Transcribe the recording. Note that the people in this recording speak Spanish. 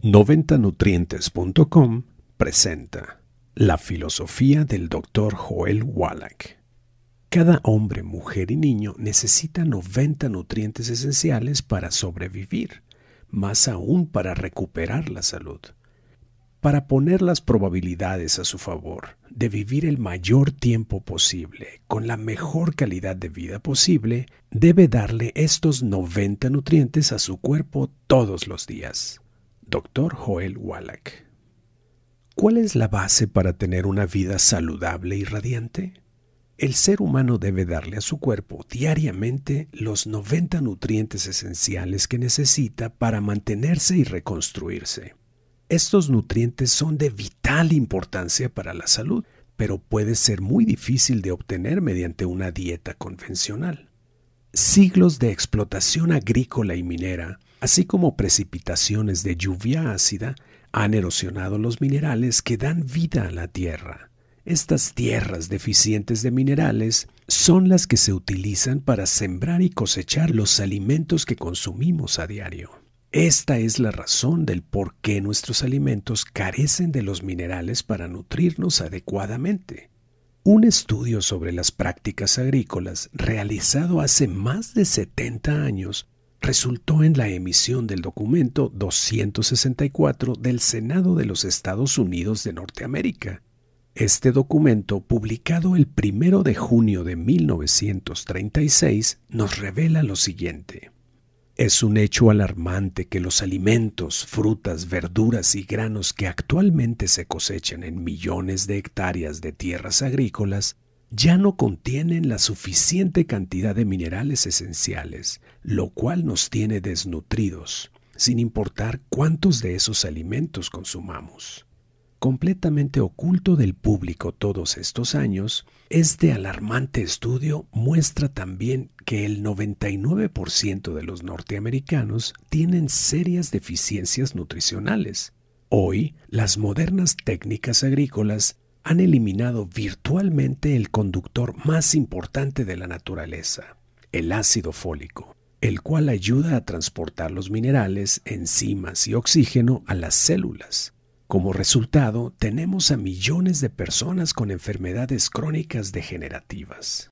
90nutrientes.com presenta La filosofía del Dr. Joel Wallach. Cada hombre, mujer y niño necesita 90 nutrientes esenciales para sobrevivir, más aún para recuperar la salud. Para poner las probabilidades a su favor de vivir el mayor tiempo posible con la mejor calidad de vida posible, debe darle estos 90 nutrientes a su cuerpo todos los días. Dr. Joel Wallach. ¿Cuál es la base para tener una vida saludable y radiante? El ser humano debe darle a su cuerpo diariamente los 90 nutrientes esenciales que necesita para mantenerse y reconstruirse. Estos nutrientes son de vital importancia para la salud, pero puede ser muy difícil de obtener mediante una dieta convencional. Siglos de explotación agrícola y minera así como precipitaciones de lluvia ácida, han erosionado los minerales que dan vida a la tierra. Estas tierras deficientes de minerales son las que se utilizan para sembrar y cosechar los alimentos que consumimos a diario. Esta es la razón del por qué nuestros alimentos carecen de los minerales para nutrirnos adecuadamente. Un estudio sobre las prácticas agrícolas realizado hace más de 70 años resultó en la emisión del documento 264 del Senado de los Estados Unidos de Norteamérica. Este documento, publicado el primero de junio de 1936, nos revela lo siguiente. Es un hecho alarmante que los alimentos, frutas, verduras y granos que actualmente se cosechan en millones de hectáreas de tierras agrícolas ya no contienen la suficiente cantidad de minerales esenciales, lo cual nos tiene desnutridos, sin importar cuántos de esos alimentos consumamos. Completamente oculto del público todos estos años, este alarmante estudio muestra también que el 99% de los norteamericanos tienen serias deficiencias nutricionales. Hoy, las modernas técnicas agrícolas han eliminado virtualmente el conductor más importante de la naturaleza, el ácido fólico, el cual ayuda a transportar los minerales, enzimas y oxígeno a las células. Como resultado, tenemos a millones de personas con enfermedades crónicas degenerativas.